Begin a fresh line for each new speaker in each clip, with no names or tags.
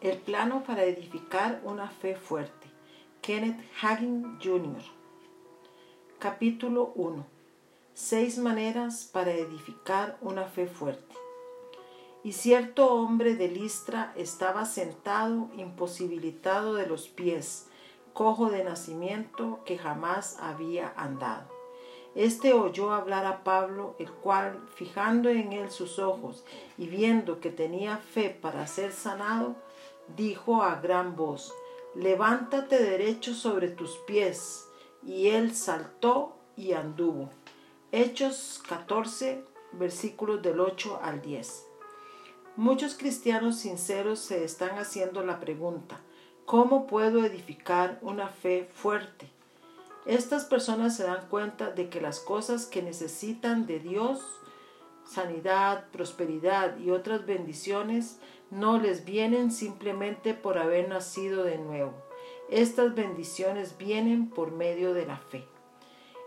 El plano para edificar una fe fuerte. Kenneth Hagin Jr. Capítulo 1. Seis maneras para edificar una fe fuerte. Y cierto hombre de Listra estaba sentado, imposibilitado de los pies, cojo de nacimiento, que jamás había andado. Este oyó hablar a Pablo, el cual, fijando en él sus ojos y viendo que tenía fe para ser sanado, dijo a gran voz, levántate derecho sobre tus pies. Y él saltó y anduvo. Hechos 14, versículos del 8 al 10. Muchos cristianos sinceros se están haciendo la pregunta, ¿cómo puedo edificar una fe fuerte? Estas personas se dan cuenta de que las cosas que necesitan de Dios, sanidad, prosperidad y otras bendiciones, no les vienen simplemente por haber nacido de nuevo. Estas bendiciones vienen por medio de la fe.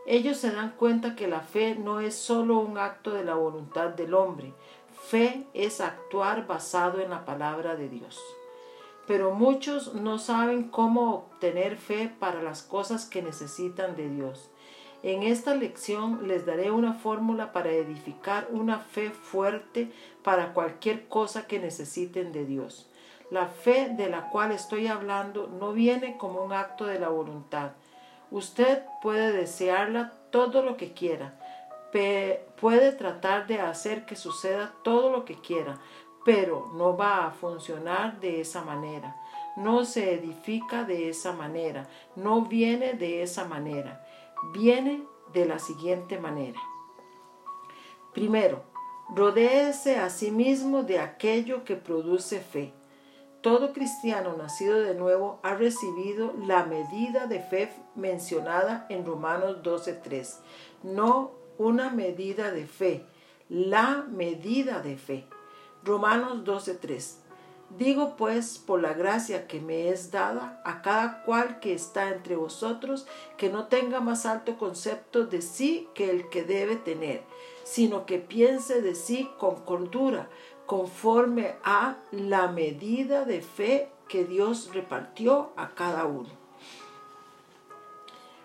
Ellos se dan cuenta que la fe no es solo un acto de la voluntad del hombre. Fe es actuar basado en la palabra de Dios. Pero muchos no saben cómo obtener fe para las cosas que necesitan de Dios. En esta lección les daré una fórmula para edificar una fe fuerte para cualquier cosa que necesiten de Dios. La fe de la cual estoy hablando no viene como un acto de la voluntad. Usted puede desearla todo lo que quiera, puede tratar de hacer que suceda todo lo que quiera, pero no va a funcionar de esa manera. No se edifica de esa manera, no viene de esa manera viene de la siguiente manera. Primero, rodéese a sí mismo de aquello que produce fe. Todo cristiano nacido de nuevo ha recibido la medida de fe mencionada en Romanos 12.3. No una medida de fe, la medida de fe. Romanos 12.3. Digo pues, por la gracia que me es dada a cada cual que está entre vosotros, que no tenga más alto concepto de sí que el que debe tener, sino que piense de sí con cordura, conforme a la medida de fe que Dios repartió a cada uno.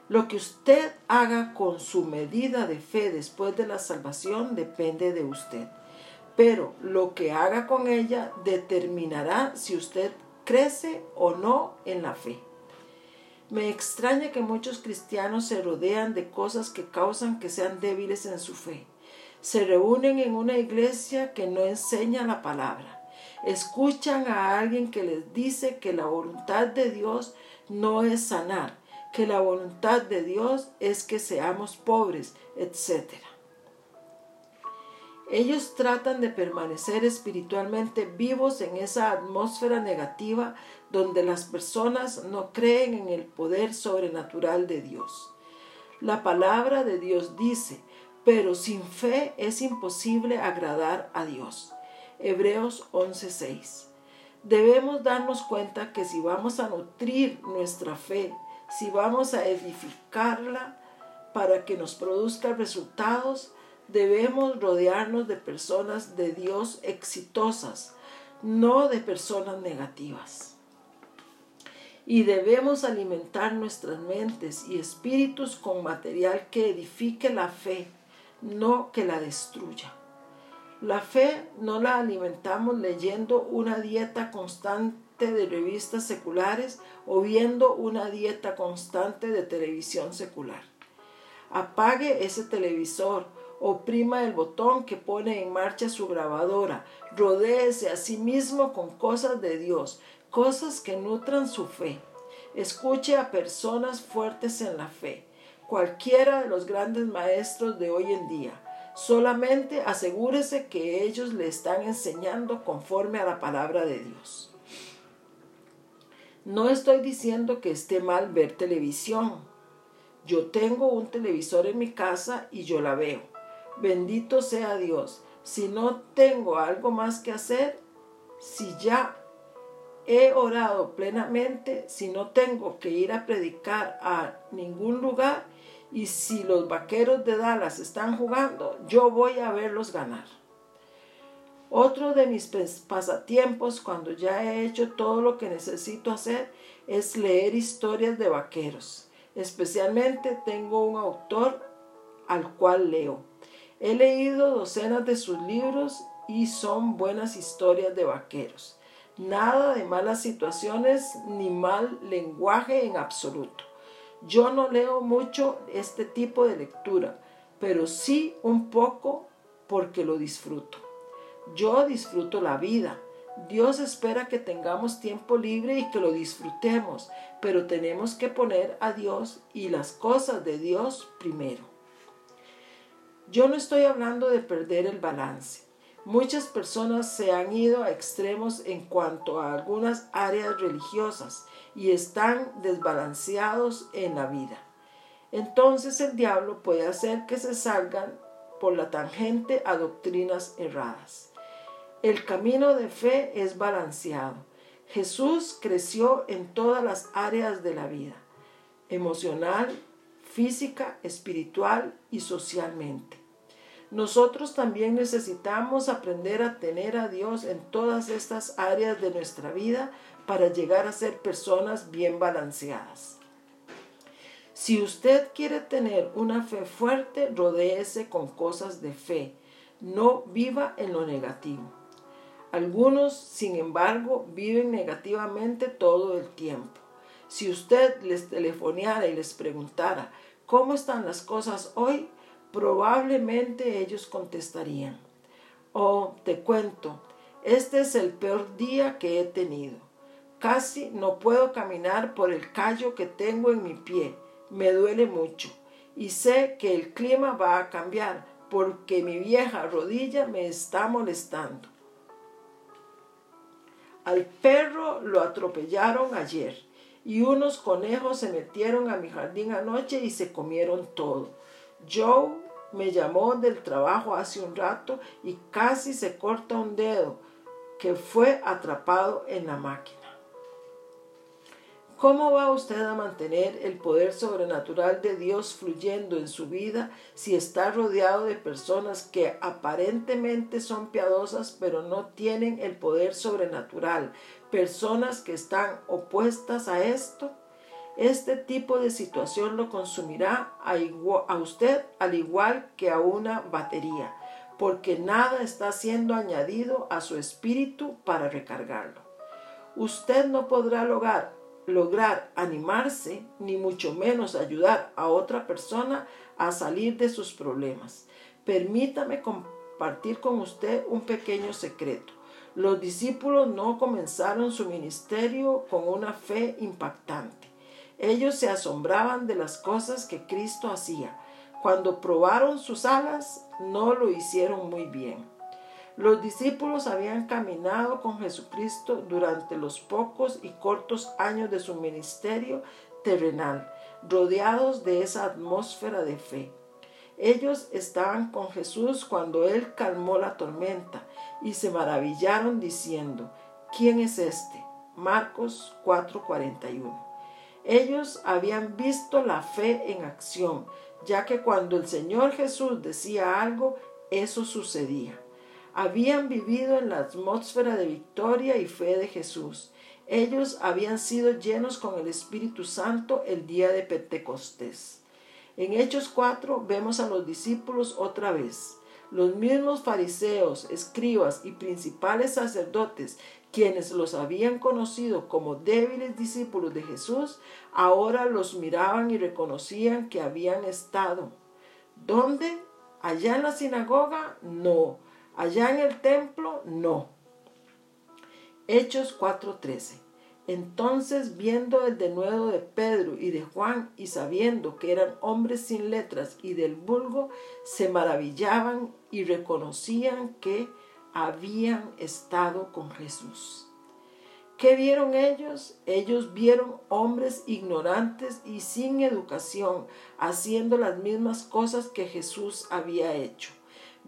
Lo que usted haga con su medida de fe después de la salvación depende de usted pero lo que haga con ella determinará si usted crece o no en la fe. Me extraña que muchos cristianos se rodean de cosas que causan que sean débiles en su fe. Se reúnen en una iglesia que no enseña la palabra. Escuchan a alguien que les dice que la voluntad de Dios no es sanar, que la voluntad de Dios es que seamos pobres, etcétera. Ellos tratan de permanecer espiritualmente vivos en esa atmósfera negativa donde las personas no creen en el poder sobrenatural de Dios. La palabra de Dios dice, pero sin fe es imposible agradar a Dios. Hebreos 11:6. Debemos darnos cuenta que si vamos a nutrir nuestra fe, si vamos a edificarla para que nos produzca resultados, debemos rodearnos de personas de Dios exitosas, no de personas negativas. Y debemos alimentar nuestras mentes y espíritus con material que edifique la fe, no que la destruya. La fe no la alimentamos leyendo una dieta constante de revistas seculares o viendo una dieta constante de televisión secular. Apague ese televisor oprima el botón que pone en marcha su grabadora, rodéese a sí mismo con cosas de Dios, cosas que nutran su fe. Escuche a personas fuertes en la fe, cualquiera de los grandes maestros de hoy en día. Solamente asegúrese que ellos le están enseñando conforme a la palabra de Dios. No estoy diciendo que esté mal ver televisión. Yo tengo un televisor en mi casa y yo la veo. Bendito sea Dios. Si no tengo algo más que hacer, si ya he orado plenamente, si no tengo que ir a predicar a ningún lugar y si los vaqueros de Dallas están jugando, yo voy a verlos ganar. Otro de mis pasatiempos cuando ya he hecho todo lo que necesito hacer es leer historias de vaqueros. Especialmente tengo un autor al cual leo. He leído docenas de sus libros y son buenas historias de vaqueros. Nada de malas situaciones ni mal lenguaje en absoluto. Yo no leo mucho este tipo de lectura, pero sí un poco porque lo disfruto. Yo disfruto la vida. Dios espera que tengamos tiempo libre y que lo disfrutemos, pero tenemos que poner a Dios y las cosas de Dios primero. Yo no estoy hablando de perder el balance. Muchas personas se han ido a extremos en cuanto a algunas áreas religiosas y están desbalanceados en la vida. Entonces el diablo puede hacer que se salgan por la tangente a doctrinas erradas. El camino de fe es balanceado. Jesús creció en todas las áreas de la vida, emocional, física, espiritual y socialmente. Nosotros también necesitamos aprender a tener a Dios en todas estas áreas de nuestra vida para llegar a ser personas bien balanceadas. Si usted quiere tener una fe fuerte, rodéese con cosas de fe. No viva en lo negativo. Algunos, sin embargo, viven negativamente todo el tiempo. Si usted les telefonara y les preguntara cómo están las cosas hoy, probablemente ellos contestarían, oh, te cuento, este es el peor día que he tenido. Casi no puedo caminar por el callo que tengo en mi pie. Me duele mucho. Y sé que el clima va a cambiar porque mi vieja rodilla me está molestando. Al perro lo atropellaron ayer y unos conejos se metieron a mi jardín anoche y se comieron todo. Joe me llamó del trabajo hace un rato y casi se corta un dedo que fue atrapado en la máquina. ¿Cómo va usted a mantener el poder sobrenatural de Dios fluyendo en su vida si está rodeado de personas que aparentemente son piadosas pero no tienen el poder sobrenatural? Personas que están opuestas a esto. Este tipo de situación lo consumirá a, usted al igual que a una batería, porque nada está siendo añadido a su espíritu para recargarlo. Usted no podrá lograr lograr animarse, ni mucho menos ayudar a otra persona a salir de sus problemas. Permítame compartir con usted un pequeño secreto. Los discípulos no comenzaron su ministerio con una fe impactante. Ellos se asombraban de las cosas que Cristo hacía. Cuando probaron sus alas, no lo hicieron muy bien. Los discípulos habían caminado con Jesucristo durante los pocos y cortos años de su ministerio terrenal, rodeados de esa atmósfera de fe. Ellos estaban con Jesús cuando Él calmó la tormenta y se maravillaron diciendo, ¿quién es este? Marcos 4:41. Ellos habían visto la fe en acción, ya que cuando el Señor Jesús decía algo, eso sucedía habían vivido en la atmósfera de victoria y fe de Jesús. Ellos habían sido llenos con el Espíritu Santo el día de Pentecostés. En Hechos 4 vemos a los discípulos otra vez. Los mismos fariseos, escribas y principales sacerdotes, quienes los habían conocido como débiles discípulos de Jesús, ahora los miraban y reconocían que habían estado. ¿Dónde? ¿Allá en la sinagoga? No Allá en el templo, no. Hechos 4:13. Entonces, viendo el denuedo de Pedro y de Juan y sabiendo que eran hombres sin letras y del vulgo, se maravillaban y reconocían que habían estado con Jesús. ¿Qué vieron ellos? Ellos vieron hombres ignorantes y sin educación haciendo las mismas cosas que Jesús había hecho.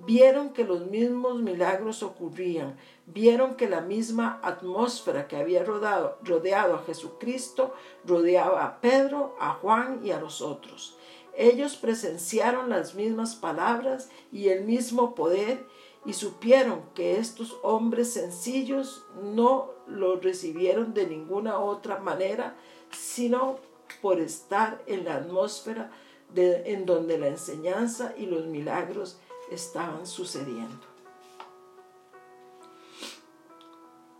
Vieron que los mismos milagros ocurrían, vieron que la misma atmósfera que había rodeado a Jesucristo rodeaba a Pedro, a Juan y a los otros. Ellos presenciaron las mismas palabras y el mismo poder y supieron que estos hombres sencillos no lo recibieron de ninguna otra manera, sino por estar en la atmósfera de, en donde la enseñanza y los milagros estaban sucediendo.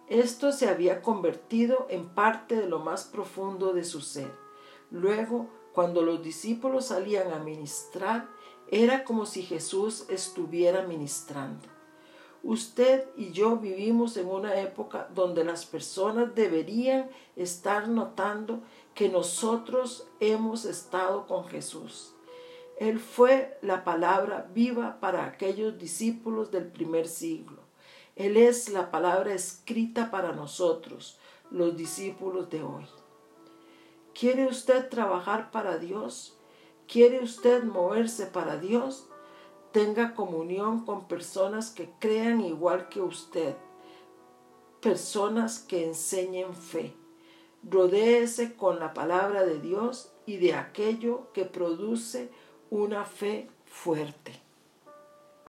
Esto se había convertido en parte de lo más profundo de su ser. Luego, cuando los discípulos salían a ministrar, era como si Jesús estuviera ministrando. Usted y yo vivimos en una época donde las personas deberían estar notando que nosotros hemos estado con Jesús. Él fue la palabra viva para aquellos discípulos del primer siglo. Él es la palabra escrita para nosotros, los discípulos de hoy. ¿Quiere usted trabajar para Dios? ¿Quiere usted moverse para Dios? Tenga comunión con personas que crean igual que usted, personas que enseñen fe. Rodéese con la palabra de Dios y de aquello que produce una fe fuerte.